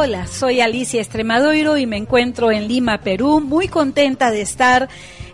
Hola, soy Alicia Estremadoiro y me encuentro en Lima, Perú, muy contenta de estar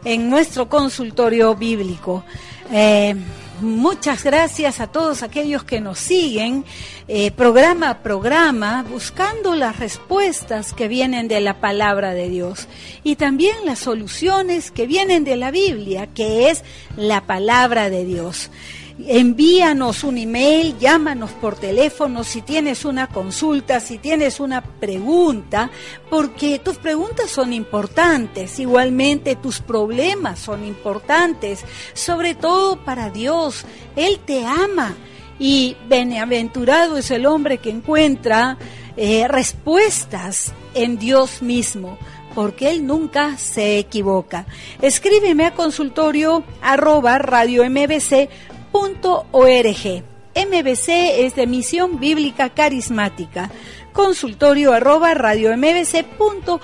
en nuestro consultorio bíblico. Eh, muchas gracias a todos aquellos que nos siguen eh, programa a programa buscando las respuestas que vienen de la palabra de Dios y también las soluciones que vienen de la Biblia, que es la palabra de Dios envíanos un email, llámanos por teléfono si tienes una consulta, si tienes una pregunta, porque tus preguntas son importantes, igualmente tus problemas son importantes, sobre todo para Dios. Él te ama y bienaventurado es el hombre que encuentra eh, respuestas en Dios mismo porque Él nunca se equivoca. Escríbeme a consultorio arroba radio mbc .org. MBC es de Misión Bíblica Carismática. Consultorio arroba radio mbc.org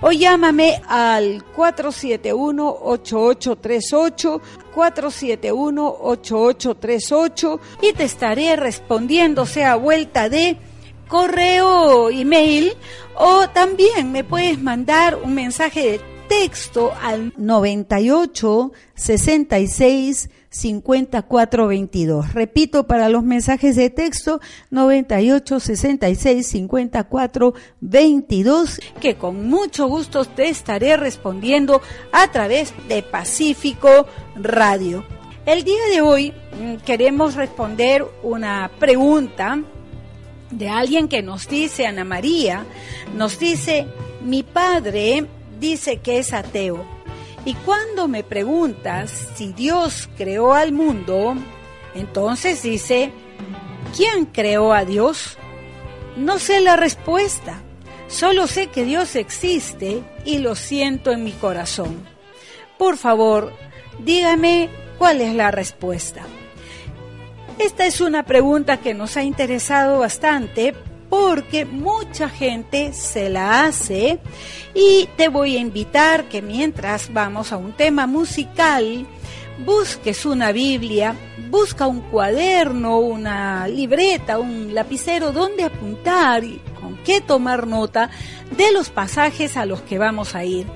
o llámame al 471-8838, 471-8838 y te estaré respondiendo, sea vuelta de correo, email o también me puedes mandar un mensaje de texto al 98 66 5422. Repito, para los mensajes de texto 98 66 54 22, que con mucho gusto te estaré respondiendo a través de Pacífico Radio. El día de hoy mm, queremos responder una pregunta de alguien que nos dice, Ana María, nos dice, mi padre dice que es ateo y cuando me preguntas si Dios creó al mundo, entonces dice, ¿quién creó a Dios? No sé la respuesta, solo sé que Dios existe y lo siento en mi corazón. Por favor, dígame cuál es la respuesta. Esta es una pregunta que nos ha interesado bastante porque mucha gente se la hace y te voy a invitar que mientras vamos a un tema musical, busques una Biblia, busca un cuaderno, una libreta, un lapicero donde apuntar y con qué tomar nota de los pasajes a los que vamos a ir.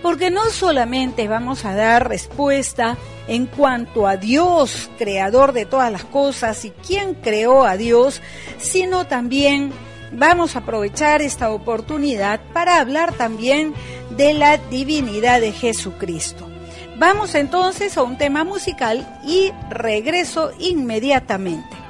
Porque no solamente vamos a dar respuesta en cuanto a Dios, creador de todas las cosas y quién creó a Dios, sino también vamos a aprovechar esta oportunidad para hablar también de la divinidad de Jesucristo. Vamos entonces a un tema musical y regreso inmediatamente.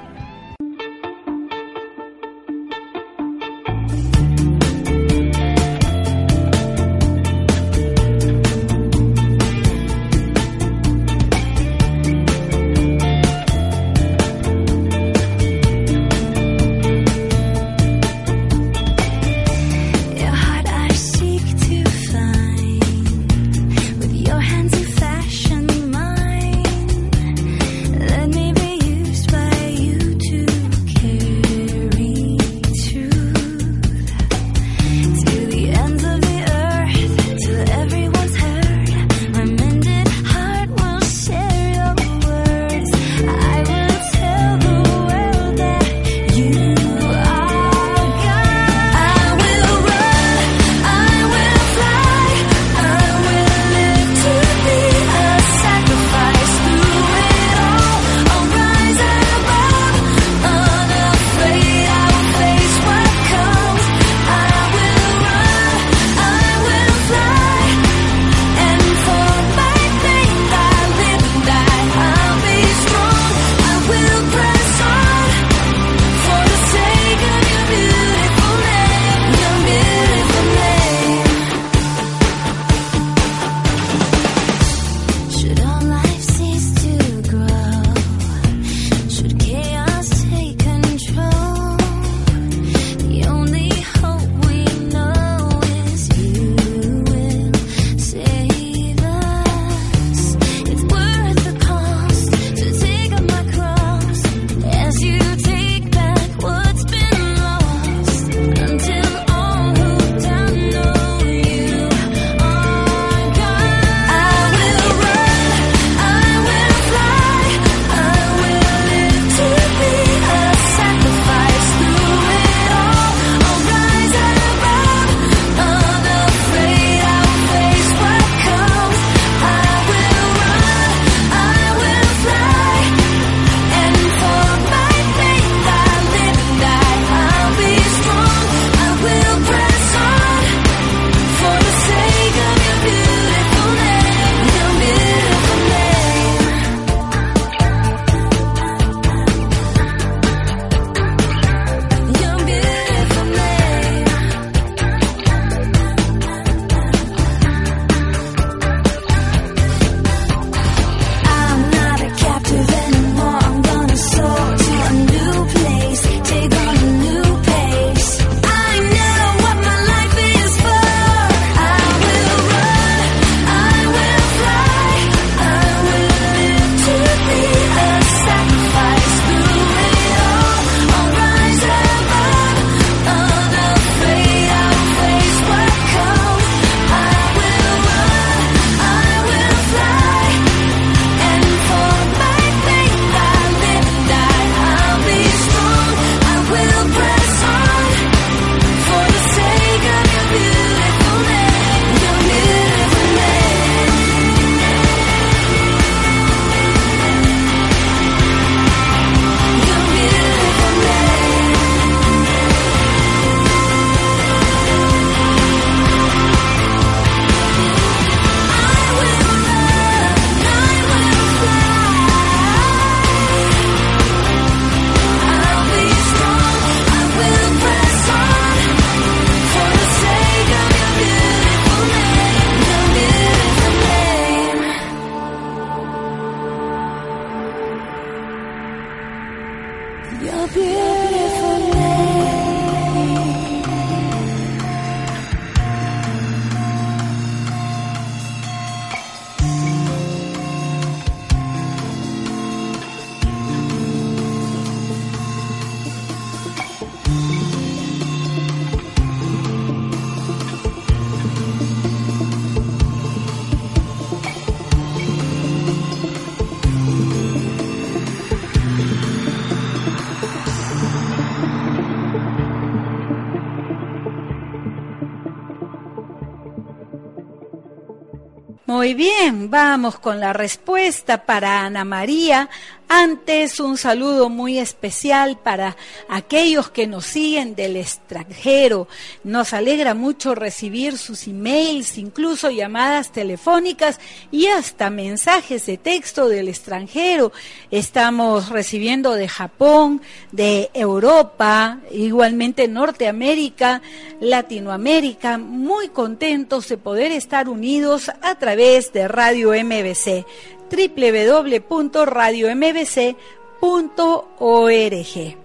Muy bien, vamos con la respuesta para Ana María. Antes, un saludo muy especial para aquellos que nos siguen del extranjero. Nos alegra mucho recibir sus emails, incluso llamadas telefónicas y hasta mensajes de texto del extranjero. Estamos recibiendo de Japón, de Europa, igualmente Norteamérica, Latinoamérica, muy contentos de poder estar unidos a través de Radio MBC www.radiombc.org.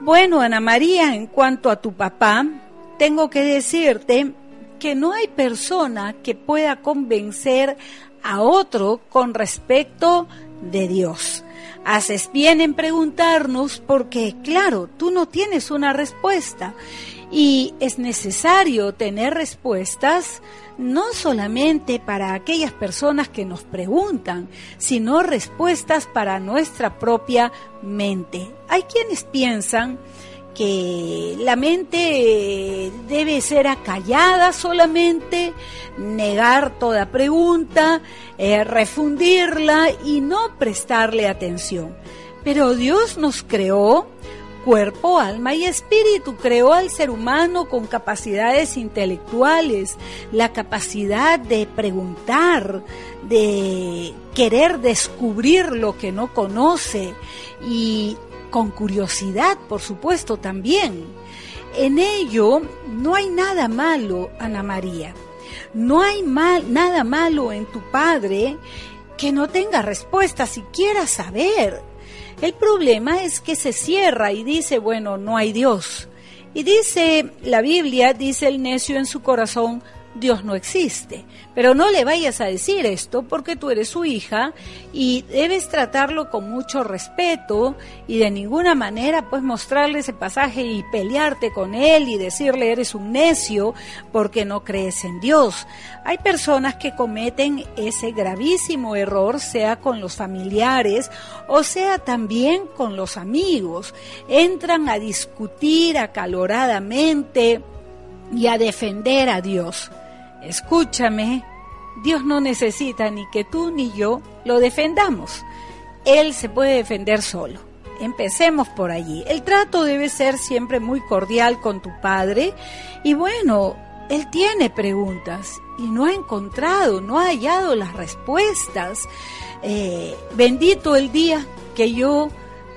Bueno, Ana María, en cuanto a tu papá, tengo que decirte que no hay persona que pueda convencer a otro con respecto de Dios. Haces bien en preguntarnos porque, claro, tú no tienes una respuesta y es necesario tener respuestas no solamente para aquellas personas que nos preguntan, sino respuestas para nuestra propia mente. Hay quienes piensan que la mente debe ser acallada solamente, negar toda pregunta, eh, refundirla y no prestarle atención. Pero Dios nos creó cuerpo, alma y espíritu. Creó al ser humano con capacidades intelectuales, la capacidad de preguntar, de querer descubrir lo que no conoce y con curiosidad, por supuesto, también. En ello no hay nada malo, Ana María. No hay mal, nada malo en tu padre que no tenga respuesta, si quiera saber. El problema es que se cierra y dice, bueno, no hay Dios. Y dice la Biblia, dice el necio en su corazón, Dios no existe. Pero no le vayas a decir esto porque tú eres su hija y debes tratarlo con mucho respeto y de ninguna manera pues mostrarle ese pasaje y pelearte con él y decirle eres un necio porque no crees en Dios. Hay personas que cometen ese gravísimo error, sea con los familiares o sea también con los amigos. Entran a discutir acaloradamente y a defender a Dios. Escúchame, Dios no necesita ni que tú ni yo lo defendamos. Él se puede defender solo. Empecemos por allí. El trato debe ser siempre muy cordial con tu padre y bueno, él tiene preguntas y no ha encontrado, no ha hallado las respuestas. Eh, bendito el día que yo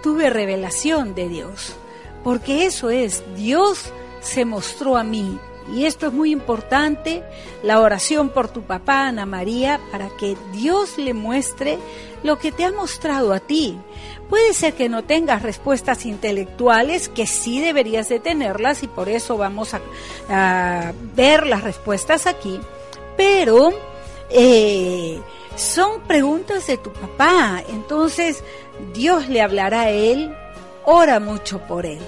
tuve revelación de Dios, porque eso es, Dios se mostró a mí y esto es muy importante, la oración por tu papá, Ana María, para que Dios le muestre lo que te ha mostrado a ti. Puede ser que no tengas respuestas intelectuales, que sí deberías de tenerlas y por eso vamos a, ver las respuestas aquí, pero eh, son preguntas de tu papá, entonces Dios le hablará a él, ora mucho por él.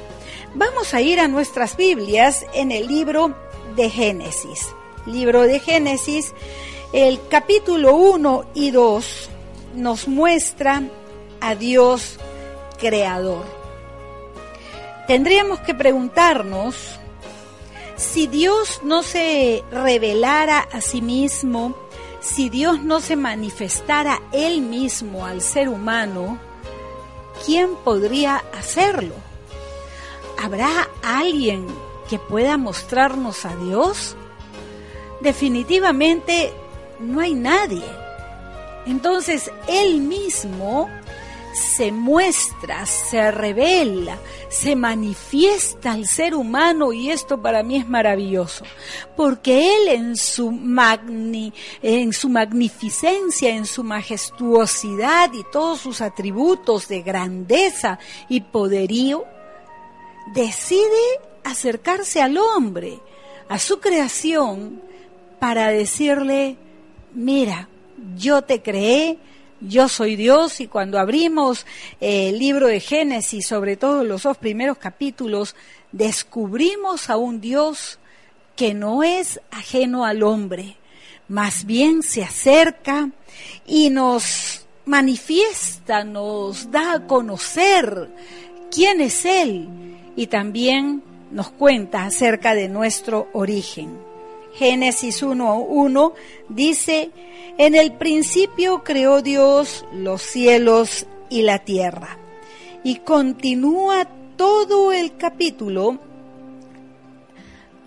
Vamos a ir a nuestras Biblias en el libro de Génesis. Libro de Génesis, el capítulo 1 y 2 nos muestra a Dios creador. Tendríamos que preguntarnos si Dios no se revelara a sí mismo, si Dios no se manifestara él mismo al ser humano, ¿quién podría hacerlo? ¿Habrá alguien que pueda mostrarnos a Dios? Definitivamente no hay nadie. Entonces Él mismo se muestra, se revela, se manifiesta al ser humano y esto para mí es maravilloso, porque Él en su, magni, en su magnificencia, en su majestuosidad y todos sus atributos de grandeza y poderío, decide acercarse al hombre, a su creación, para decirle, mira, yo te creé, yo soy Dios y cuando abrimos eh, el libro de Génesis, sobre todo los dos primeros capítulos, descubrimos a un Dios que no es ajeno al hombre, más bien se acerca y nos manifiesta, nos da a conocer quién es Él y también nos cuenta acerca de nuestro origen. Génesis 1.1 dice, en el principio creó Dios los cielos y la tierra. Y continúa todo el capítulo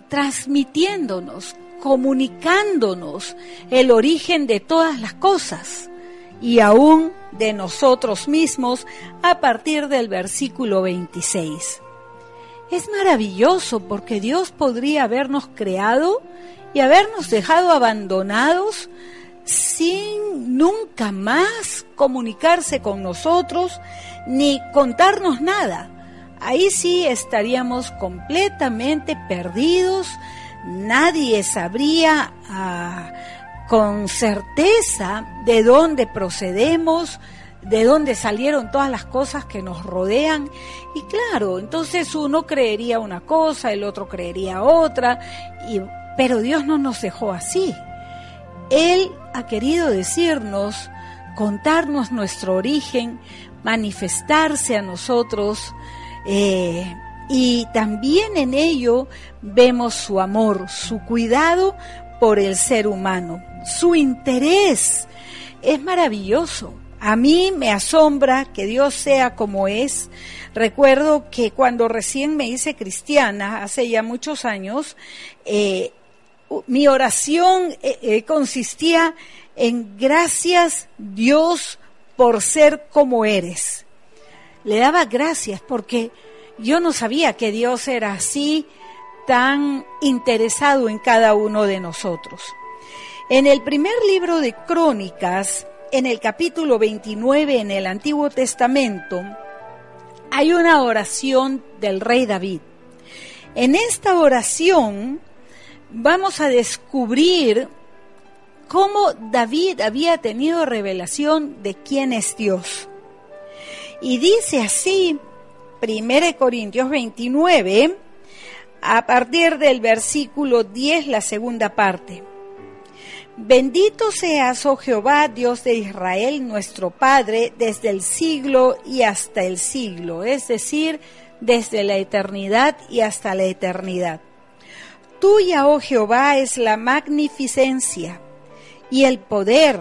transmitiéndonos, comunicándonos el origen de todas las cosas y aún de nosotros mismos a partir del versículo 26. Es maravilloso porque Dios podría habernos creado y habernos dejado abandonados sin nunca más comunicarse con nosotros ni contarnos nada. Ahí sí estaríamos completamente perdidos, nadie sabría ah, con certeza de dónde procedemos, de dónde salieron todas las cosas que nos rodean. Y claro, entonces uno creería una cosa, el otro creería otra, y, pero Dios no nos dejó así. Él ha querido decirnos, contarnos nuestro origen, manifestarse a nosotros, eh, y también en ello vemos su amor, su cuidado por el ser humano, su interés. Es maravilloso. A mí me asombra que Dios sea como es. Recuerdo que cuando recién me hice cristiana, hace ya muchos años, eh, mi oración eh, consistía en gracias Dios por ser como eres le daba gracias porque yo no sabía que Dios era así, tan interesado en cada uno de nosotros. En el primer libro de Crónicas, en el capítulo 29 en el Antiguo Testamento, hay una oración del rey David. En esta oración vamos a descubrir cómo David había tenido revelación de quién es Dios. Y dice así, 1 Corintios 29, a partir del versículo 10, la segunda parte. Bendito seas, oh Jehová, Dios de Israel, nuestro Padre, desde el siglo y hasta el siglo, es decir, desde la eternidad y hasta la eternidad. Tuya, oh Jehová, es la magnificencia y el poder,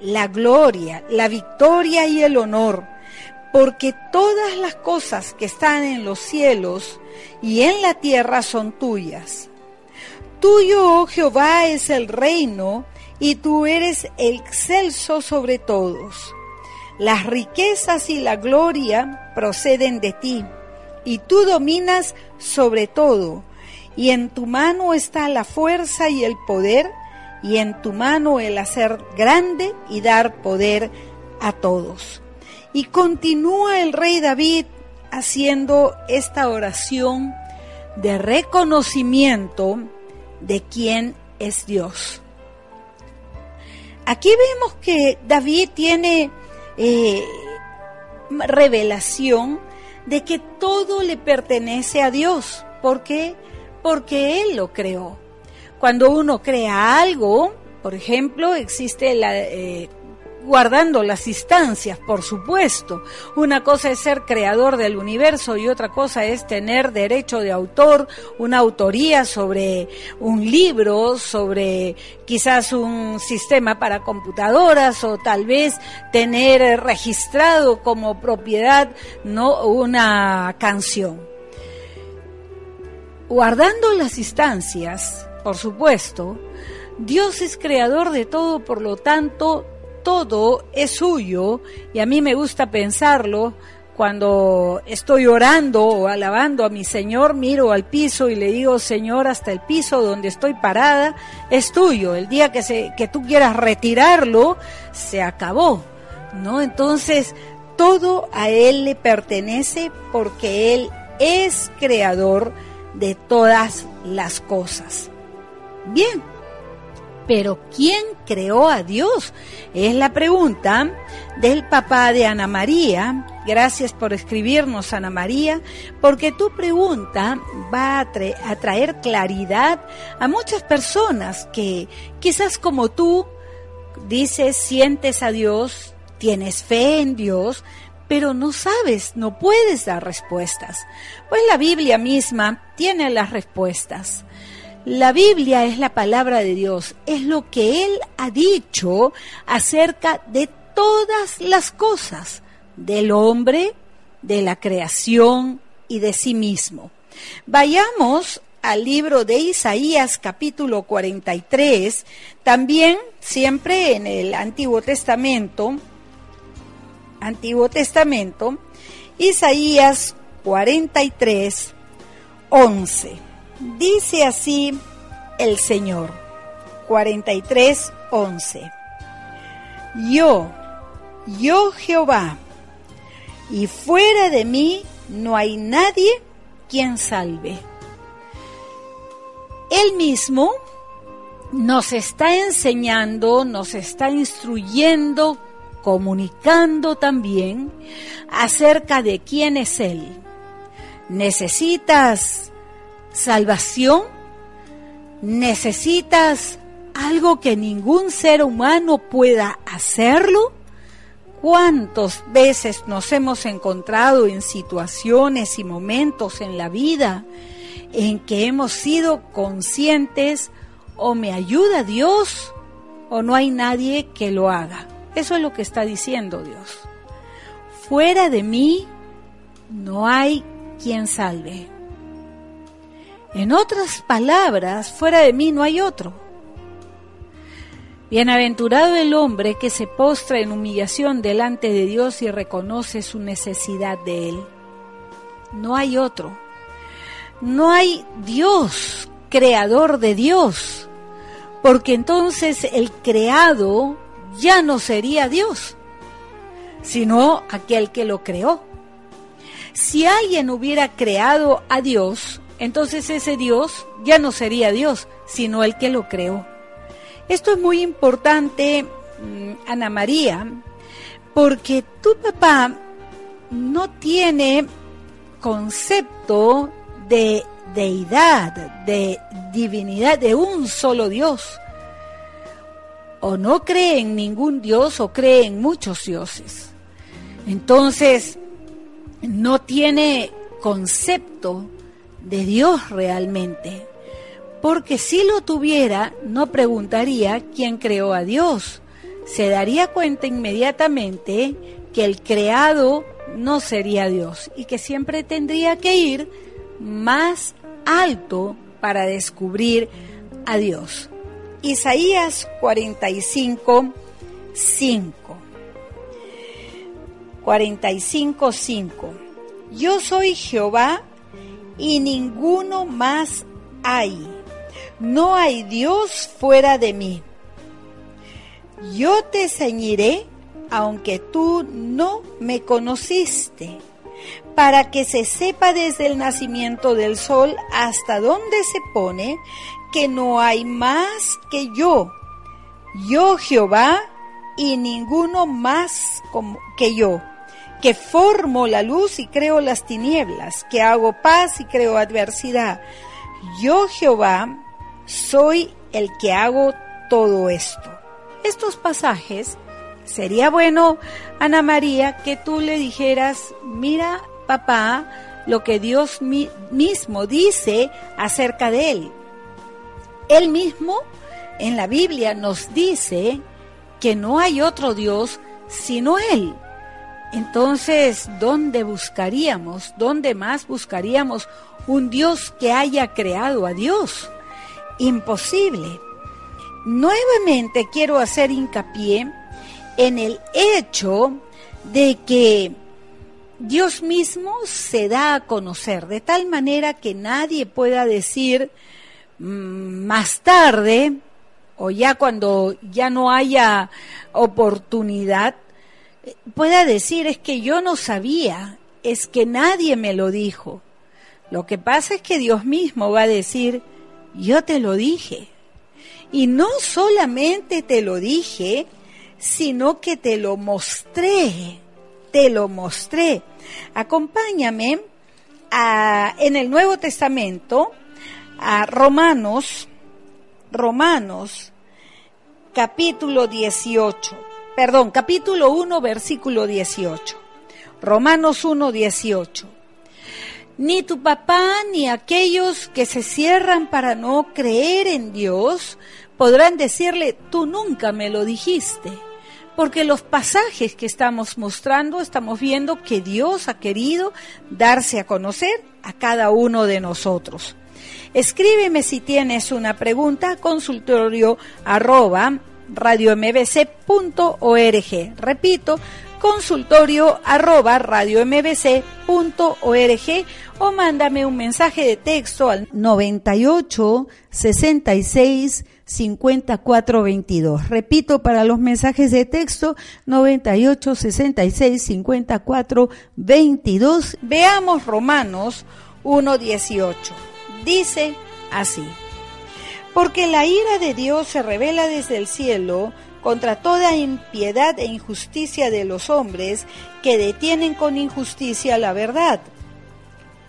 la gloria, la victoria y el honor porque todas las cosas que están en los cielos y en la tierra son tuyas. Tuyo, oh Jehová, es el reino, y tú eres excelso sobre todos. Las riquezas y la gloria proceden de ti, y tú dominas sobre todo, y en tu mano está la fuerza y el poder, y en tu mano el hacer grande y dar poder a todos. Y continúa el rey David haciendo esta oración de reconocimiento de quién es Dios. Aquí vemos que David tiene eh, revelación de que todo le pertenece a Dios. ¿Por qué? Porque Él lo creó. Cuando uno crea algo, por ejemplo, existe la, eh, guardando las instancias, por supuesto. Una cosa es ser creador del universo y otra cosa es tener derecho de autor, una autoría sobre un libro, sobre quizás un sistema para computadoras o tal vez tener registrado como propiedad no una canción. Guardando las instancias, por supuesto, Dios es creador de todo, por lo tanto, todo es suyo y a mí me gusta pensarlo cuando estoy orando o alabando a mi Señor, miro al piso y le digo, Señor, hasta el piso donde estoy parada es tuyo. El día que, se, que tú quieras retirarlo, se acabó. ¿No? Entonces, todo a Él le pertenece porque Él es creador de todas las cosas. Bien, pero ¿quién creó a Dios? Es la pregunta del papá de Ana María. Gracias por escribirnos, Ana María, porque tu pregunta va a, traer claridad a muchas personas que quizás como tú dices, sientes a Dios, tienes fe en Dios, pero no sabes, no puedes dar respuestas. Pues la Biblia misma tiene las respuestas. La Biblia es la palabra de Dios, es lo que Él ha dicho acerca de todas las cosas, del hombre, de la creación y de sí mismo. Vayamos al libro de Isaías capítulo 43, también siempre en el Antiguo Testamento, Antiguo Testamento, Isaías 43, 11. Dice así el Señor, 43, 11. Yo, yo Jehová, y fuera de mí no hay nadie quien salve. Él mismo nos está enseñando, nos está instruyendo, comunicando también acerca de quién es Él. ¿Necesitas salvación? ¿Necesitas algo que ningún ser humano pueda hacerlo? ¿Cuántas veces nos hemos encontrado en situaciones y momentos en la vida en que hemos sido conscientes o me ayuda Dios o no hay nadie que lo haga. Eso es lo que está diciendo Dios. Fuera de mí no hay quien salve. En otras palabras, fuera de mí no hay otro. Bienaventurado el hombre que se postra en humillación delante de Dios y reconoce su necesidad de Él. No hay otro. No hay Dios, creador de Dios, porque entonces el creado ya no sería Dios, sino aquel que lo creó. Si alguien hubiera creado a Dios, entonces ese Dios ya no sería Dios, sino el que lo creó. Esto es muy importante, mm, Ana María, porque tu papá no tiene concepto de deidad, de divinidad, de un solo Dios. O no cree en ningún Dios o cree en muchos dioses. Entonces, no tiene concepto de Dios realmente. Porque si lo tuviera, no preguntaría quién creó a Dios. Se daría cuenta inmediatamente que el creado no sería Dios y que siempre tendría que ir más alto para descubrir a Dios. Isaías 45, 5. 45, 5. Yo soy Jehová y ninguno más hay. No hay Dios fuera de mí. Yo te ceñiré aunque tú no me conociste para que se sepa desde el nacimiento del sol hasta donde se pone que no hay más que yo, yo Jehová y ninguno más como que yo, que formo la luz y creo las tinieblas, que hago paz y creo adversidad. Yo Jehová soy el que hago todo esto. Estos pasajes sería bueno, Ana María, que tú le dijeras, mira, papá lo que Dios mismo dice acerca de él. Él mismo en la Biblia nos dice que no hay otro Dios sino Él. Entonces, ¿dónde buscaríamos? ¿Dónde más buscaríamos un Dios que haya creado a Dios? Imposible. Nuevamente quiero hacer hincapié en el hecho de que Dios mismo se da a conocer de tal manera que nadie pueda decir mm, más tarde o ya cuando ya no haya oportunidad, pueda decir es que yo no sabía, es que nadie me lo dijo. Lo que pasa es que Dios mismo va a decir, yo te lo dije. Y no solamente te lo dije, sino que te lo mostré, te lo mostré. Acompáñame a, en el Nuevo Testamento a Romanos, Romanos, capítulo 18, perdón, capítulo 1, versículo 18. Romanos 1, 18. Ni tu papá ni aquellos que se cierran para no creer en Dios podrán decirle, tú nunca me lo dijiste. Porque los pasajes que estamos mostrando, estamos viendo que Dios ha querido darse a conocer a cada uno de nosotros. Escríbeme si tienes una pregunta, consultorio arroba radiombc.org. Repito, consultorio arroba radiombc.org o mándame un mensaje de texto al 98 66 54 22. Repito, para los mensajes de texto 98 66 54 22. Veamos Romanos 1 18. Dice así. Porque la ira de Dios se revela desde el cielo contra toda impiedad e injusticia de los hombres que detienen con injusticia la verdad.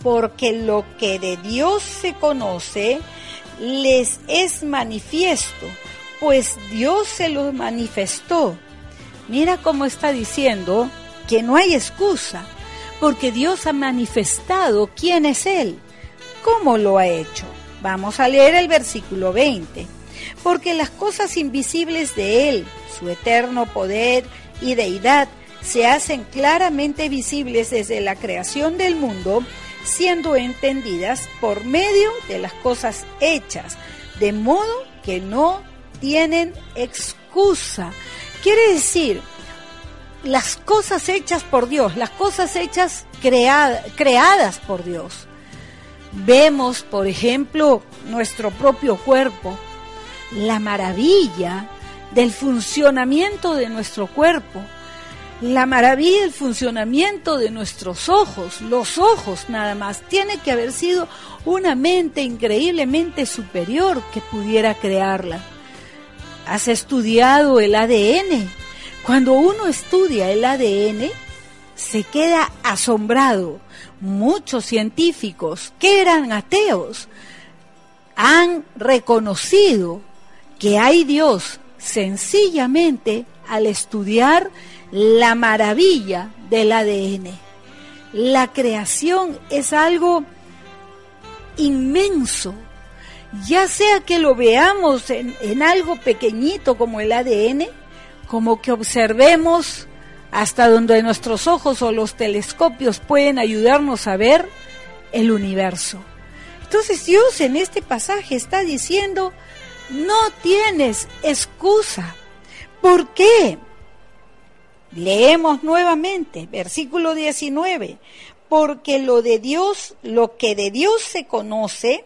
Porque lo que de Dios se conoce les es manifiesto, pues Dios se lo manifestó. Mira cómo está diciendo que no hay excusa, porque Dios ha manifestado quién es Él, cómo lo ha hecho. Vamos a leer el versículo 20. Porque las cosas invisibles de Él, su eterno poder y deidad, se hacen claramente visibles desde la creación del mundo, siendo entendidas por medio de las cosas hechas, de modo que no tienen excusa. Quiere decir, las cosas hechas por Dios, las cosas hechas creadas por Dios. Vemos, por ejemplo, nuestro propio cuerpo, la maravilla del funcionamiento de nuestro cuerpo, la maravilla del funcionamiento de nuestros ojos, los ojos nada más, tiene que haber sido una mente increíblemente superior que pudiera crearla. ¿Has estudiado el ADN? Cuando uno estudia el ADN, se queda asombrado muchos científicos que eran ateos han reconocido que hay Dios sencillamente al estudiar la maravilla del ADN. La creación es algo inmenso, ya sea que lo veamos en, en algo pequeñito como el ADN, como que observemos hasta donde nuestros ojos o los telescopios pueden ayudarnos a ver el universo. Entonces Dios en este pasaje está diciendo, no tienes excusa. ¿Por qué? Leemos nuevamente, versículo 19, porque lo de Dios, lo que de Dios se conoce,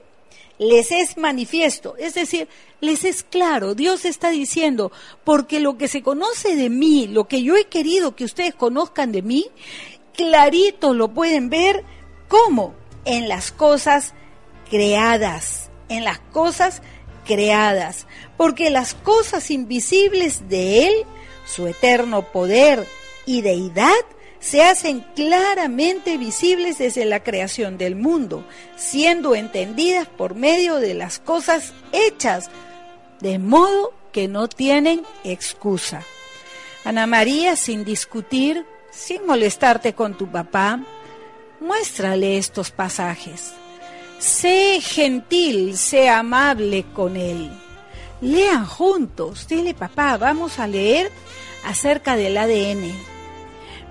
les es manifiesto, es decir, les es claro, Dios está diciendo, porque lo que se conoce de mí, lo que yo he querido que ustedes conozcan de mí, clarito lo pueden ver, ¿cómo? En las cosas creadas, en las cosas creadas, porque las cosas invisibles de Él, su eterno poder y deidad, se hacen claramente visibles desde la creación del mundo, siendo entendidas por medio de las cosas hechas, de modo que no tienen excusa. Ana María, sin discutir, sin molestarte con tu papá, muéstrale estos pasajes. Sé gentil, sé amable con él. Lean juntos. Dile, papá, vamos a leer acerca del ADN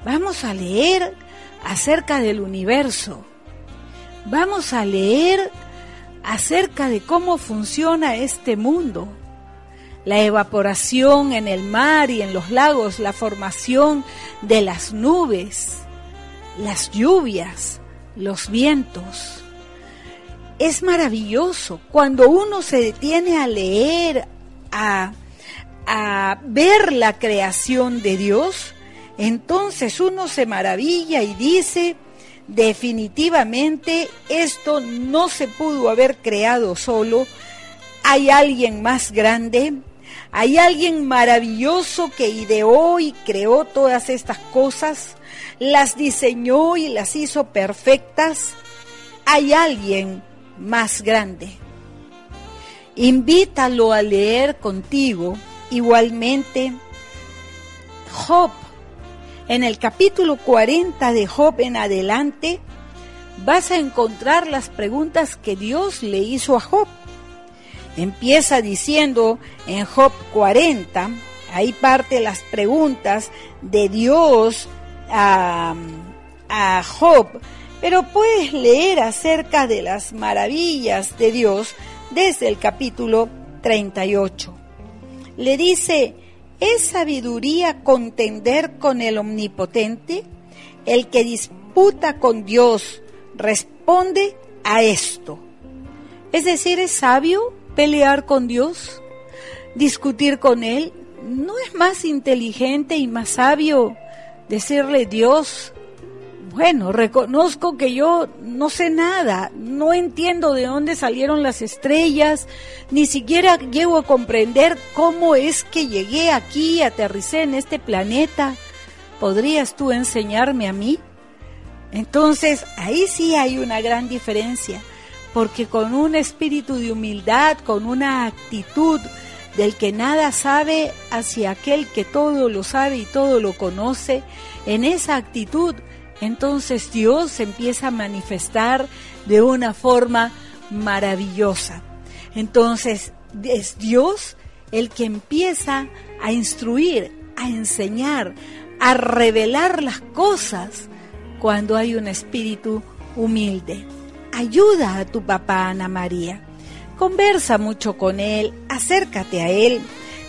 Vamos a leer acerca del universo. Vamos a leer acerca de cómo funciona este mundo. La evaporación en el mar y en los lagos, la formación de las nubes, las lluvias, los vientos. Es maravilloso cuando uno se detiene a leer, a, a ver la creación de Dios, entonces uno se maravilla y dice, definitivamente esto no se pudo haber creado solo, hay alguien más grande, hay alguien maravilloso que ideó y creó todas estas cosas, las diseñó y las hizo perfectas, hay alguien más grande. Invítalo a leer contigo igualmente. Job en el capítulo 40 de Job en adelante, vas a encontrar las preguntas que Dios le hizo a Job. Empieza diciendo en Job 40, ahí parte las preguntas de Dios a, a Job, pero puedes leer acerca de las maravillas de Dios desde el capítulo 38. Le dice, ¿es sabiduría contender con el omnipotente? El que disputa con Dios responde a esto. Es decir, ¿es sabio pelear con Dios? ¿Discutir con Él? ¿No es más inteligente y más sabio decirle Dios, bueno, reconozco que yo no sé nada, no entiendo de dónde salieron las estrellas, ni siquiera llego a comprender cómo es que llegué aquí, aterricé en este planeta. ¿Podrías tú enseñarme a mí? Entonces, ahí sí hay una gran diferencia, porque con un espíritu de humildad, con una actitud del que nada sabe hacia aquel que todo lo sabe y todo lo conoce, en esa actitud entonces Dios empieza a manifestar de una forma maravillosa. Entonces es Dios el que empieza a instruir, a enseñar, a revelar las cosas cuando hay un espíritu humilde. Ayuda a tu papá Ana María. Conversa mucho con él, acércate a él.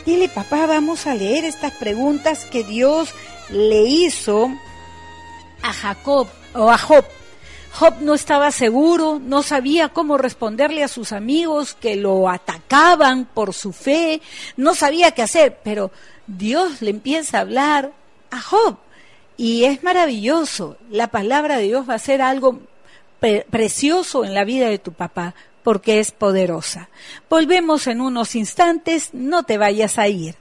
Dile, papá, vamos a leer estas preguntas que Dios le hizo a Jacob o a Job. Job no estaba seguro, no sabía cómo responderle a sus amigos que lo atacaban por su fe, no sabía qué hacer, pero Dios le empieza a hablar a Job y es maravilloso. La palabra de Dios va a ser algo precioso en la vida de tu papá porque es poderosa. Volvemos en unos instantes, no te vayas a ir.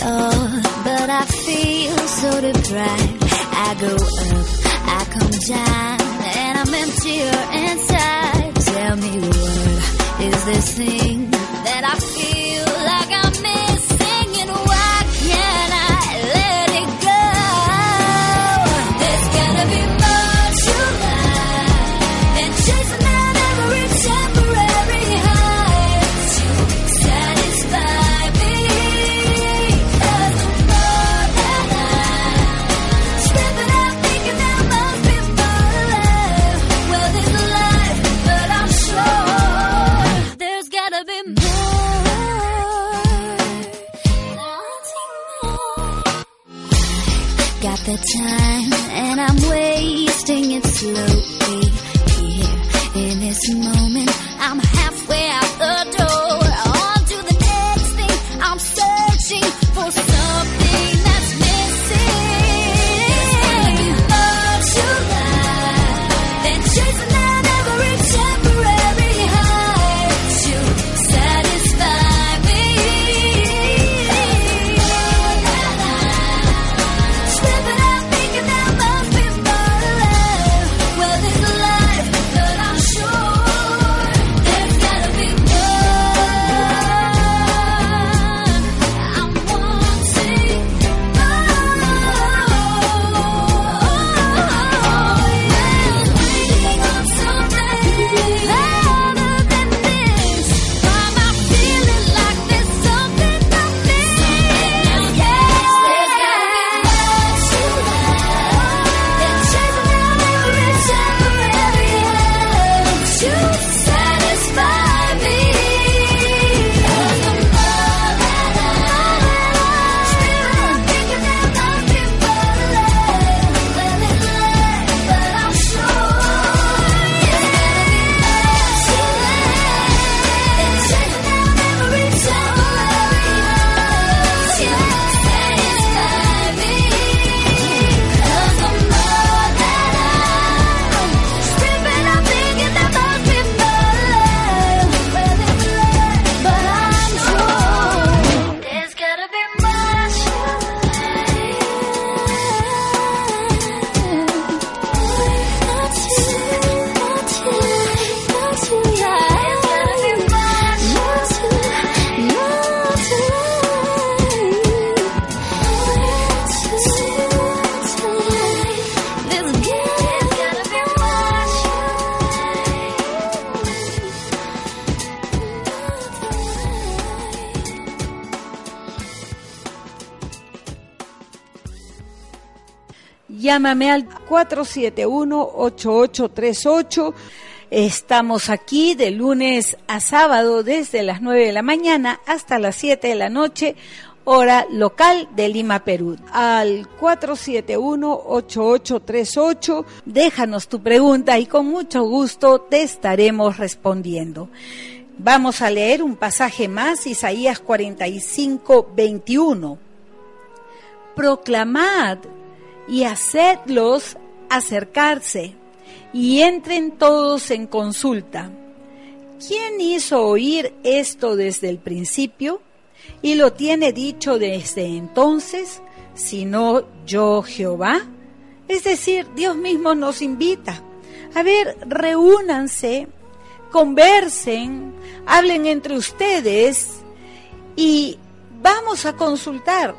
It all, but I feel so deprived. I go up, I come down, and I'm emptier inside. Tell me what is this thing that I feel Llámame al 471-8838. Estamos aquí de lunes a sábado desde las 9 de la mañana hasta las 7 de la noche, hora local de Lima, Perú. Al 471-8838, déjanos tu pregunta y con mucho gusto te estaremos respondiendo. Vamos a leer un pasaje más, Isaías 45, 21. Proclamad y hacedlos acercarse y entren todos en consulta. ¿Quién hizo oír esto desde el principio y lo tiene dicho desde entonces, sino yo Jehová? Es decir, Dios mismo nos invita. A ver, reúnanse, conversen, hablen entre ustedes y vamos a consultar.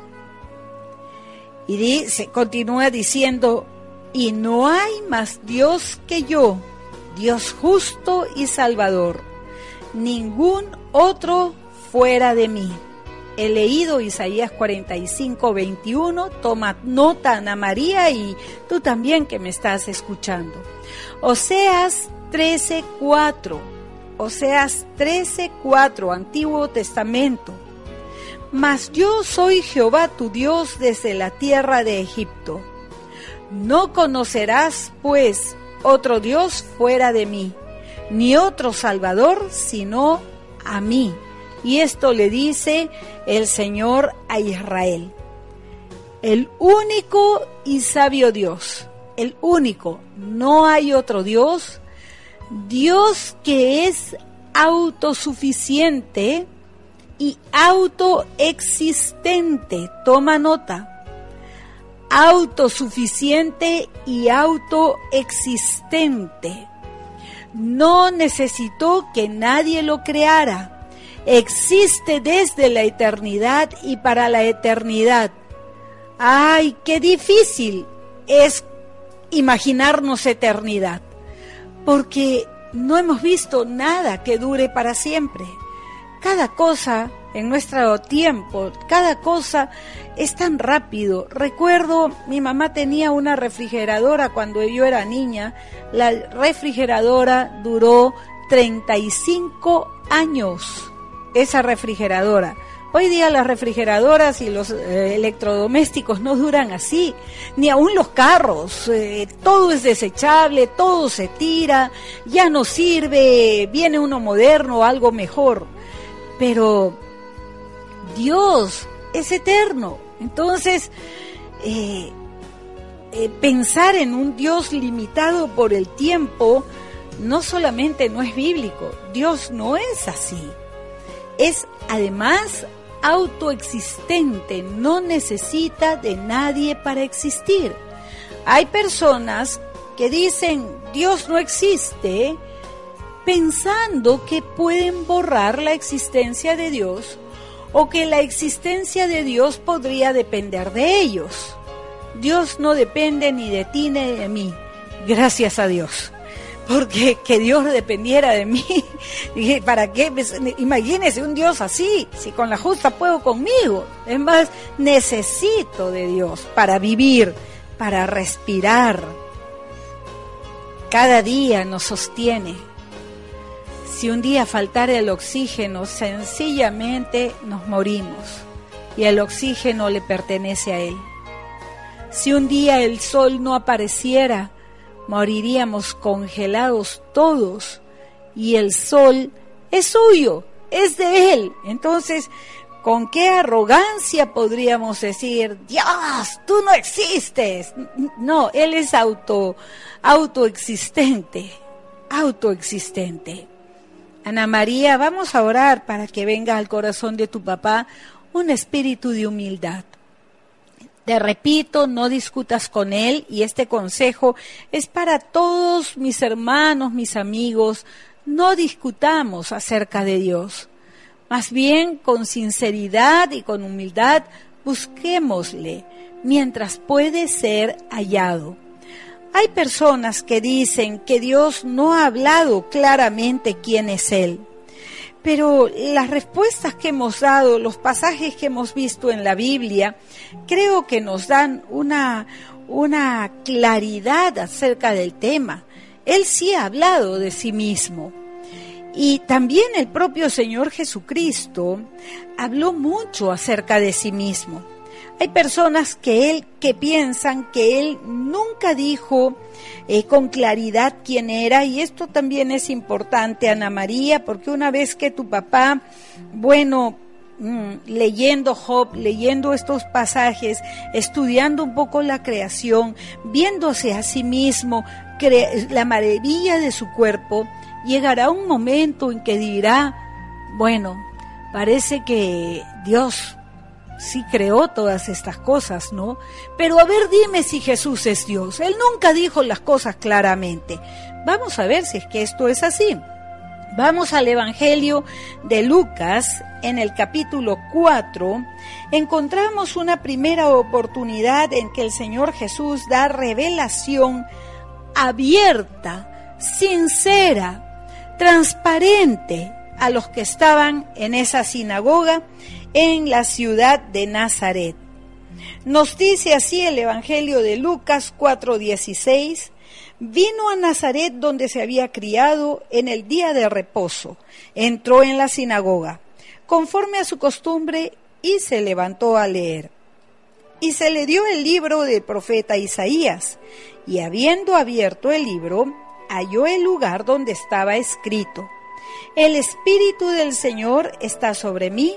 Y dice, continúa diciendo, y no hay más Dios que yo, Dios justo y salvador, ningún otro fuera de mí. He leído Isaías 45, 21, toma nota Ana María y tú también que me estás escuchando. Oseas 13, 4, Oseas 13, 4, Antiguo Testamento. Mas yo soy Jehová tu Dios desde la tierra de Egipto. No conocerás, pues, otro Dios fuera de mí, ni otro Salvador sino a mí. Y esto le dice el Señor a Israel. El único y sabio Dios, el único, no hay otro Dios, Dios que es autosuficiente, y autoexistente. Toma nota. Autosuficiente y autoexistente. No necesitó que nadie lo creara. Existe desde la eternidad y para la eternidad. ¡Ay, qué difícil es imaginarnos eternidad! Porque no hemos visto nada que dure para siempre cada cosa en nuestro tiempo, cada cosa es tan rápido. Recuerdo, mi mamá tenía una refrigeradora cuando yo era niña. La refrigeradora duró 35 años, esa refrigeradora. Hoy día las refrigeradoras y los eh, electrodomésticos no duran así, ni aún los carros. Eh, todo es desechable, todo se tira, ya no sirve, viene uno moderno, algo mejor pero Dios es eterno. Entonces, eh, eh, pensar en un Dios limitado por el tiempo no solamente no es bíblico, Dios no es así. Es además autoexistente, no necesita de nadie para existir. Hay personas que dicen Dios no existe pensando que pueden borrar la existencia de Dios o que la existencia de Dios podría depender de ellos. Dios no depende ni de ti ni de mí, gracias a Dios. Porque que Dios dependiera de mí, ¿para qué? Pues, imagínese un Dios así, si con la justa puedo conmigo. Es más, necesito de Dios para vivir, para respirar. Cada día nos sostiene, si un día faltara el oxígeno, sencillamente nos morimos y el oxígeno le pertenece a Él. Si un día el sol no apareciera, moriríamos congelados todos y el sol es suyo, es de Él. Entonces, ¿con qué arrogancia podríamos decir, Dios, tú no existes? No, Él es auto, autoexistente, autoexistente. Ana María, vamos a orar para que venga al corazón de tu papá un espíritu de humildad. Te repito, no discutas con él y este consejo es para todos mis hermanos, mis amigos. No discutamos acerca de Dios. Más bien, con sinceridad y con humildad, busquémosle mientras puede ser hallado. Hay personas que dicen que Dios no ha hablado claramente quién es Él. Pero las respuestas que hemos dado, los pasajes que hemos visto en la Biblia, creo que nos dan una, una claridad acerca del tema. Él sí ha hablado de sí mismo. Y también el propio Señor Jesucristo habló mucho acerca de sí mismo. Hay personas que él que piensan que él nunca dijo eh, con claridad quién era y esto también es importante Ana María porque una vez que tu papá bueno mm, leyendo Job, leyendo estos pasajes, estudiando un poco la creación, viéndose a sí mismo, la maravilla de su cuerpo, llegará un momento en que dirá, bueno, parece que Dios sí creó todas estas cosas, ¿no? Pero a ver, dime si Jesús es Dios. Él nunca dijo las cosas claramente. Vamos a ver si es que esto es así. Vamos al Evangelio de Lucas, en el capítulo 4, encontramos una primera oportunidad en que el Señor Jesús da revelación abierta, sincera, transparente a los que estaban en esa sinagoga en la ciudad de Nazaret. Nos dice así el Evangelio de Lucas 4:16, vino a Nazaret donde se había criado en el día de reposo, entró en la sinagoga, conforme a su costumbre, y se levantó a leer. Y se le dio el libro del profeta Isaías, y habiendo abierto el libro, halló el lugar donde estaba escrito, El Espíritu del Señor está sobre mí,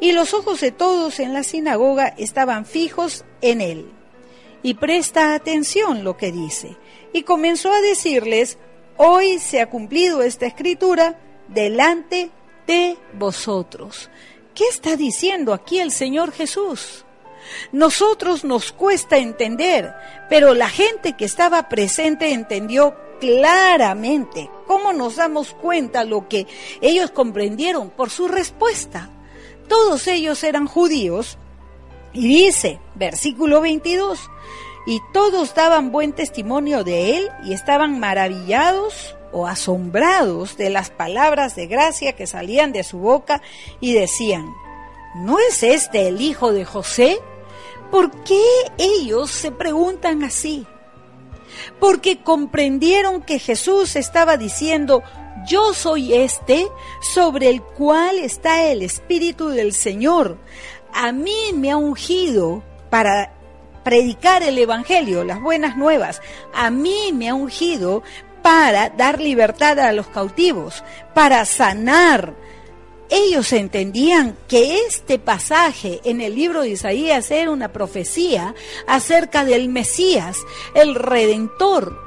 y los ojos de todos en la sinagoga estaban fijos en él. Y presta atención lo que dice. Y comenzó a decirles, hoy se ha cumplido esta escritura delante de vosotros. ¿Qué está diciendo aquí el Señor Jesús? Nosotros nos cuesta entender, pero la gente que estaba presente entendió claramente. ¿Cómo nos damos cuenta lo que ellos comprendieron? Por su respuesta. Todos ellos eran judíos. Y dice, versículo 22, y todos daban buen testimonio de él y estaban maravillados o asombrados de las palabras de gracia que salían de su boca y decían, ¿no es este el hijo de José? ¿Por qué ellos se preguntan así? Porque comprendieron que Jesús estaba diciendo, yo soy este sobre el cual está el Espíritu del Señor. A mí me ha ungido para predicar el Evangelio, las buenas nuevas. A mí me ha ungido para dar libertad a los cautivos, para sanar. Ellos entendían que este pasaje en el libro de Isaías era una profecía acerca del Mesías, el Redentor.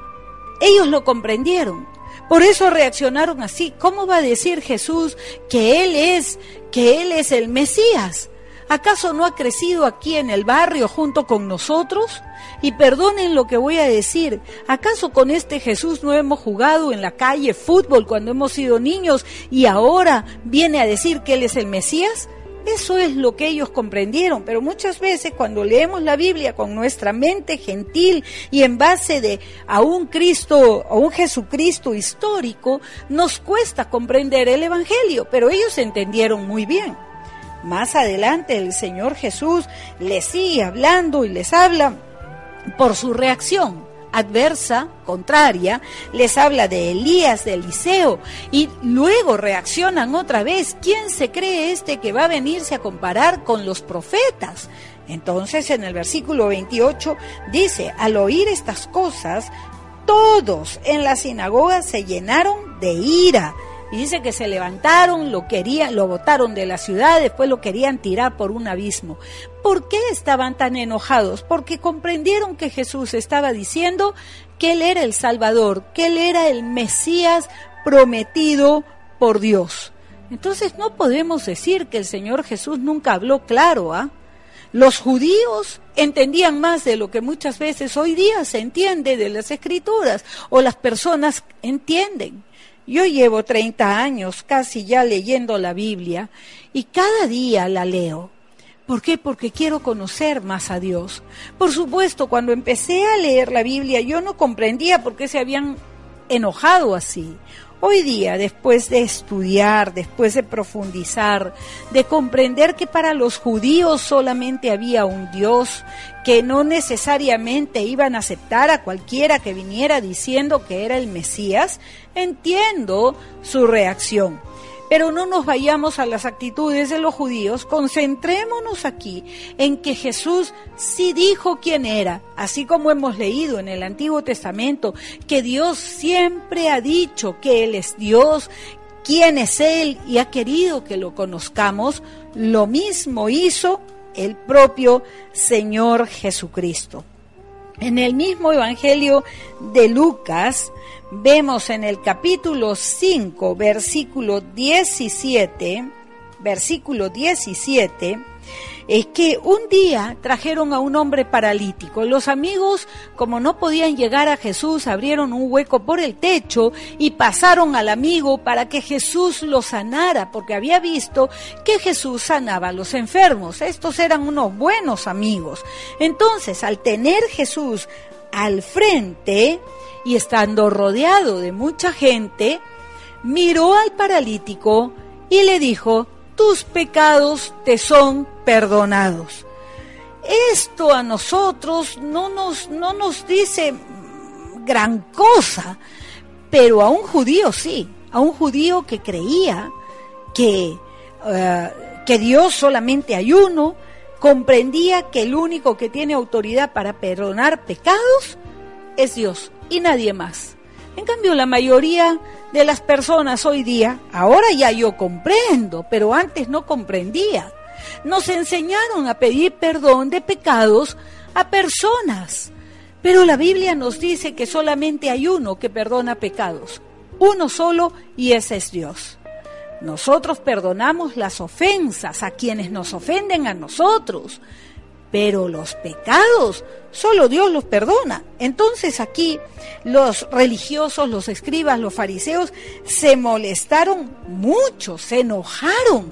Ellos lo comprendieron. Por eso reaccionaron así. ¿Cómo va a decir Jesús que Él es, que Él es el Mesías? ¿Acaso no ha crecido aquí en el barrio junto con nosotros? Y perdonen lo que voy a decir, ¿acaso con este Jesús no hemos jugado en la calle fútbol cuando hemos sido niños y ahora viene a decir que Él es el Mesías? Eso es lo que ellos comprendieron, pero muchas veces cuando leemos la Biblia con nuestra mente gentil y en base de a un Cristo, a un Jesucristo histórico, nos cuesta comprender el Evangelio, pero ellos entendieron muy bien. Más adelante el Señor Jesús les sigue hablando y les habla por su reacción adversa, contraria, les habla de Elías, de Eliseo, y luego reaccionan otra vez. ¿Quién se cree este que va a venirse a comparar con los profetas? Entonces en el versículo 28 dice, al oír estas cosas, todos en la sinagoga se llenaron de ira y dice que se levantaron, lo querían, lo botaron de la ciudad, después lo querían tirar por un abismo. ¿Por qué estaban tan enojados? Porque comprendieron que Jesús estaba diciendo que Él era el Salvador, que Él era el Mesías prometido por Dios. Entonces no podemos decir que el Señor Jesús nunca habló claro, ¿ah? Los judíos entendían más de lo que muchas veces hoy día se entiende de las escrituras o las personas entienden. Yo llevo 30 años casi ya leyendo la Biblia y cada día la leo. ¿Por qué? Porque quiero conocer más a Dios. Por supuesto, cuando empecé a leer la Biblia yo no comprendía por qué se habían enojado así. Hoy día, después de estudiar, después de profundizar, de comprender que para los judíos solamente había un Dios, que no necesariamente iban a aceptar a cualquiera que viniera diciendo que era el Mesías, entiendo su reacción. Pero no nos vayamos a las actitudes de los judíos, concentrémonos aquí en que Jesús sí dijo quién era, así como hemos leído en el Antiguo Testamento, que Dios siempre ha dicho que Él es Dios, quién es Él y ha querido que lo conozcamos, lo mismo hizo el propio Señor Jesucristo. En el mismo Evangelio de Lucas vemos en el capítulo 5, versículo 17, versículo 17, es que un día trajeron a un hombre paralítico. Los amigos, como no podían llegar a Jesús, abrieron un hueco por el techo y pasaron al amigo para que Jesús lo sanara, porque había visto que Jesús sanaba a los enfermos. Estos eran unos buenos amigos. Entonces, al tener Jesús al frente y estando rodeado de mucha gente, miró al paralítico y le dijo, tus pecados te son perdonados. Esto a nosotros no nos, no nos dice gran cosa, pero a un judío sí, a un judío que creía que, eh, que Dios solamente hay uno, comprendía que el único que tiene autoridad para perdonar pecados es Dios y nadie más. En cambio, la mayoría de las personas hoy día, ahora ya yo comprendo, pero antes no comprendía. Nos enseñaron a pedir perdón de pecados a personas. Pero la Biblia nos dice que solamente hay uno que perdona pecados. Uno solo y ese es Dios. Nosotros perdonamos las ofensas a quienes nos ofenden a nosotros, pero los pecados solo Dios los perdona. Entonces aquí los religiosos, los escribas, los fariseos se molestaron mucho, se enojaron,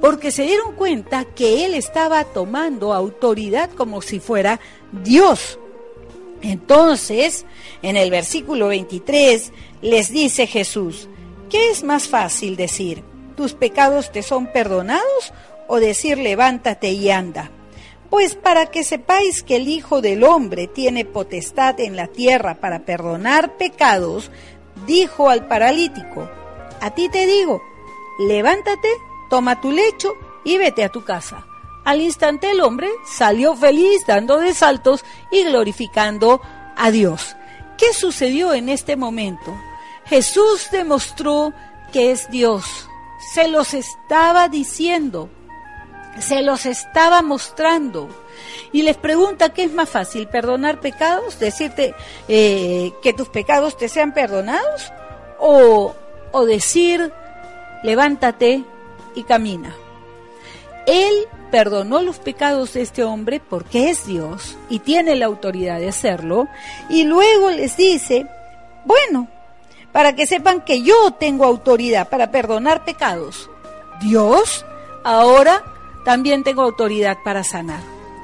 porque se dieron cuenta que él estaba tomando autoridad como si fuera Dios. Entonces, en el versículo 23 les dice Jesús, ¿qué es más fácil decir? ¿Tus pecados te son perdonados? o decir levántate y anda. Pues para que sepáis que el Hijo del Hombre tiene potestad en la tierra para perdonar pecados, dijo al paralítico, a ti te digo, levántate, toma tu lecho y vete a tu casa. Al instante el hombre salió feliz dando de saltos y glorificando a Dios. ¿Qué sucedió en este momento? Jesús demostró que es Dios. Se los estaba diciendo se los estaba mostrando. Y les pregunta qué es más fácil, perdonar pecados, decirte eh, que tus pecados te sean perdonados, o, o decir, levántate y camina. Él perdonó los pecados de este hombre porque es Dios y tiene la autoridad de hacerlo, y luego les dice, bueno, para que sepan que yo tengo autoridad para perdonar pecados, Dios ahora también tengo autoridad para sanar.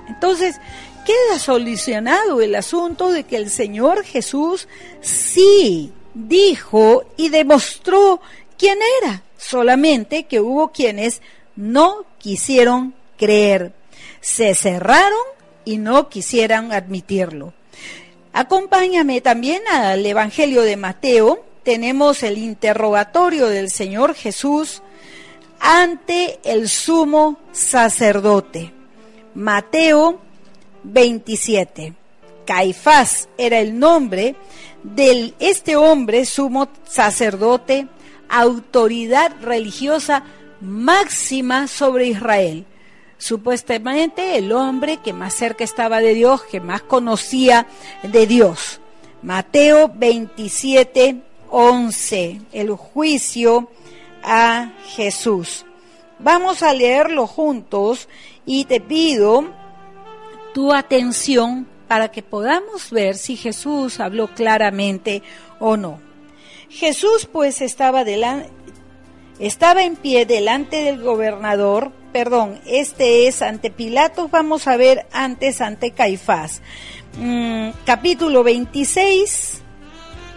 Entonces, queda solucionado el asunto de que el Señor Jesús sí dijo y demostró quién era, solamente que hubo quienes no quisieron creer, se cerraron y no quisieran admitirlo. Acompáñame también al Evangelio de Mateo, tenemos el interrogatorio del Señor Jesús ante el sumo sacerdote. Mateo 27. Caifás era el nombre de este hombre sumo sacerdote, autoridad religiosa máxima sobre Israel. Supuestamente el hombre que más cerca estaba de Dios, que más conocía de Dios. Mateo 27, 11. El juicio a Jesús. Vamos a leerlo juntos y te pido tu atención para que podamos ver si Jesús habló claramente o no. Jesús pues estaba delante estaba en pie delante del gobernador, perdón, este es ante Pilatos, vamos a ver antes ante Caifás. Mm, capítulo 26,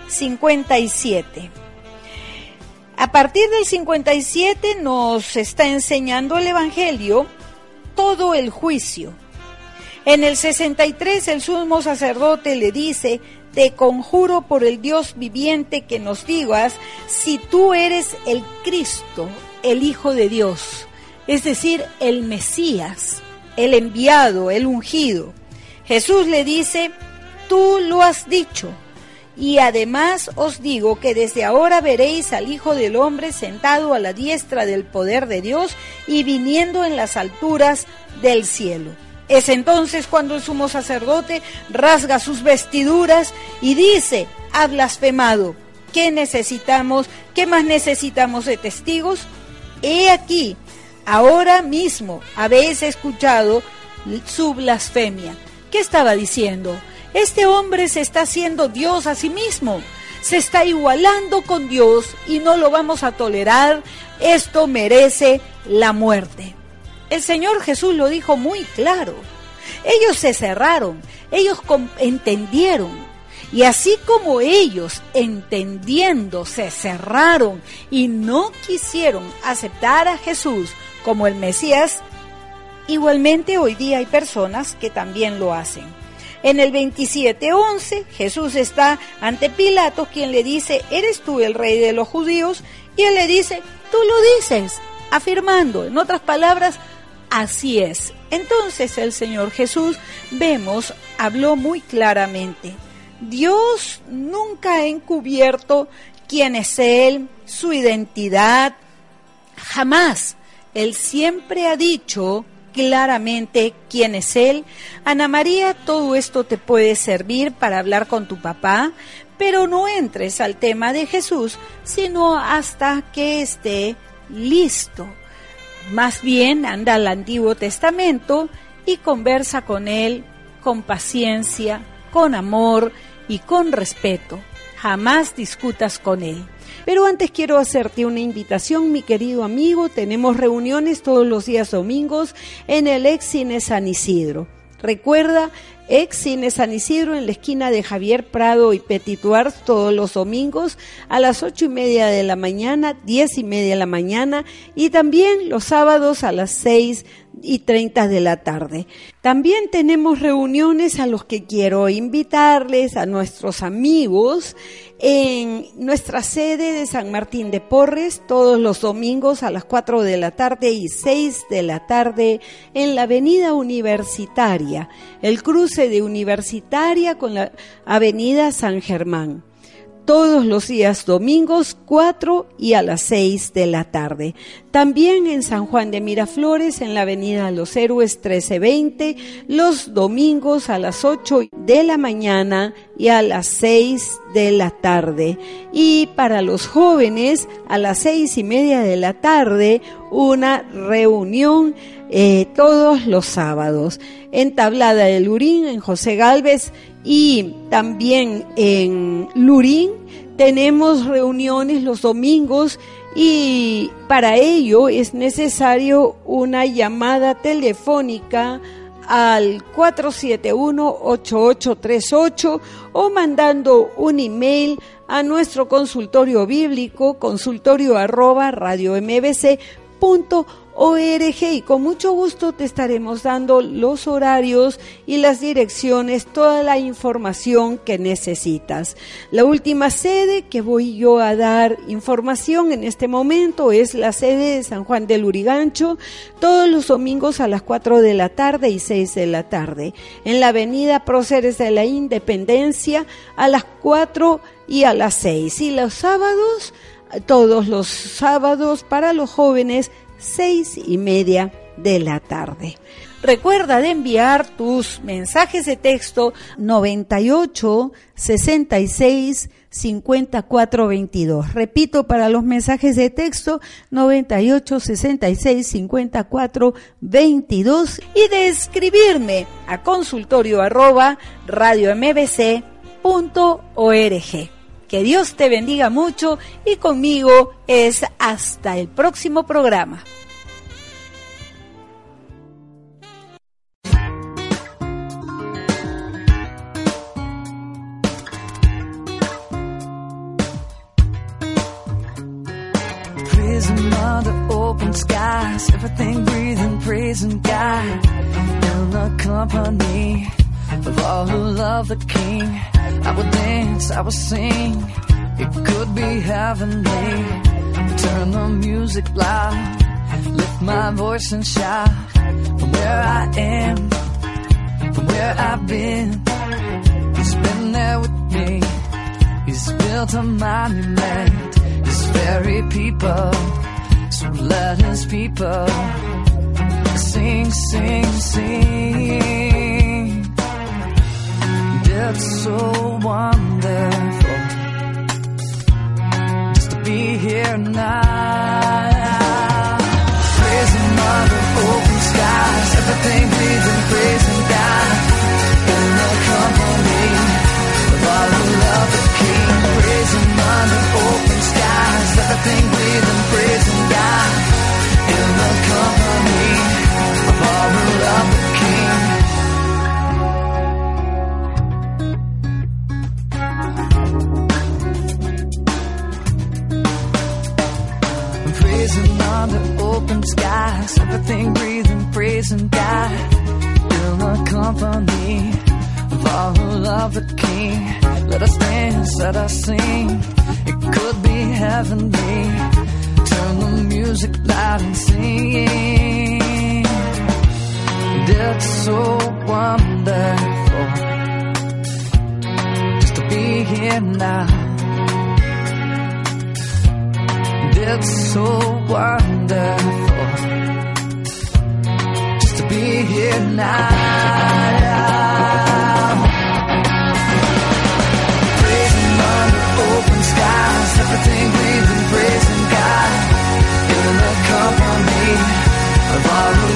57. A partir del 57 nos está enseñando el Evangelio todo el juicio. En el 63 el sumo sacerdote le dice, te conjuro por el Dios viviente que nos digas si tú eres el Cristo, el Hijo de Dios, es decir, el Mesías, el enviado, el ungido. Jesús le dice, tú lo has dicho. Y además os digo que desde ahora veréis al Hijo del Hombre sentado a la diestra del poder de Dios y viniendo en las alturas del cielo. Es entonces cuando el sumo sacerdote rasga sus vestiduras y dice, ha blasfemado. ¿Qué necesitamos? ¿Qué más necesitamos de testigos? He aquí, ahora mismo habéis escuchado su blasfemia. ¿Qué estaba diciendo? Este hombre se está haciendo Dios a sí mismo, se está igualando con Dios y no lo vamos a tolerar. Esto merece la muerte. El Señor Jesús lo dijo muy claro. Ellos se cerraron, ellos entendieron. Y así como ellos, entendiendo, se cerraron y no quisieron aceptar a Jesús como el Mesías, igualmente hoy día hay personas que también lo hacen. En el 27.11 Jesús está ante Pilato, quien le dice, ¿eres tú el rey de los judíos? Y él le dice, tú lo dices, afirmando, en otras palabras, Así es. Entonces el Señor Jesús, vemos, habló muy claramente. Dios nunca ha encubierto quién es Él, su identidad, jamás. Él siempre ha dicho claramente quién es Él. Ana María, todo esto te puede servir para hablar con tu papá, pero no entres al tema de Jesús, sino hasta que esté listo. Más bien anda al Antiguo Testamento y conversa con él con paciencia, con amor y con respeto. Jamás discutas con él. Pero antes quiero hacerte una invitación, mi querido amigo. Tenemos reuniones todos los días domingos en el ex cine San Isidro. Recuerda, ex Cine San Isidro en la esquina de Javier Prado y Petituar todos los domingos a las ocho y media de la mañana, diez y media de la mañana y también los sábados a las seis y treinta de la tarde. También tenemos reuniones a los que quiero invitarles, a nuestros amigos, en nuestra sede de San Martín de Porres, todos los domingos a las 4 de la tarde y 6 de la tarde, en la Avenida Universitaria, el cruce de Universitaria con la Avenida San Germán todos los días domingos 4 y a las 6 de la tarde. También en San Juan de Miraflores, en la Avenida Los Héroes 1320, los domingos a las 8 de la mañana y a las 6 de la tarde. Y para los jóvenes, a las 6 y media de la tarde, una reunión eh, todos los sábados. En Tablada de Lurín, en José Galvez, y también en Lurín tenemos reuniones los domingos y para ello es necesario una llamada telefónica al 471-8838 o mandando un email a nuestro consultorio bíblico consultorio arroba radio ORG y con mucho gusto te estaremos dando los horarios y las direcciones, toda la información que necesitas. La última sede que voy yo a dar información en este momento es la sede de San Juan del Urigancho, todos los domingos a las 4 de la tarde y 6 de la tarde, en la avenida Próceres de la Independencia a las 4 y a las 6 y los sábados todos los sábados para los jóvenes seis y media de la tarde. Recuerda de enviar tus mensajes de texto 98 66 5422. Repito, para los mensajes de texto 98 66 54 22 y de escribirme a consultorio arroba radio mbc.org. Que Dios te bendiga mucho y conmigo es hasta el próximo programa. Open skies, everything breathing, praising God. In the company of all who love the King. I would dance, I would sing, it could be heavenly. Turn the music loud, lift my voice and shout from where I am, from where I've been. He's been there with me, he's built a monument, his very people. So let his people sing, sing, sing. It's so wonderful just to be here now. Love the King. Let us dance, let us sing. It could be heavenly. Turn the music loud and sing. It's so wonderful just to be here now. It's so wonderful just to be here now. Everything breathing, praising God in the company of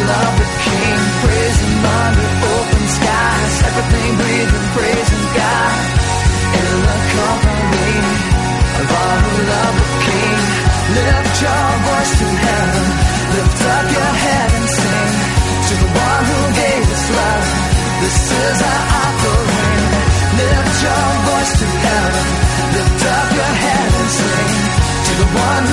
love the King. Praising under open skies, everything breathing, praising God in the company of love the King. Lift your voice to heaven, lift up your head and sing to the one who gave us love. This is our one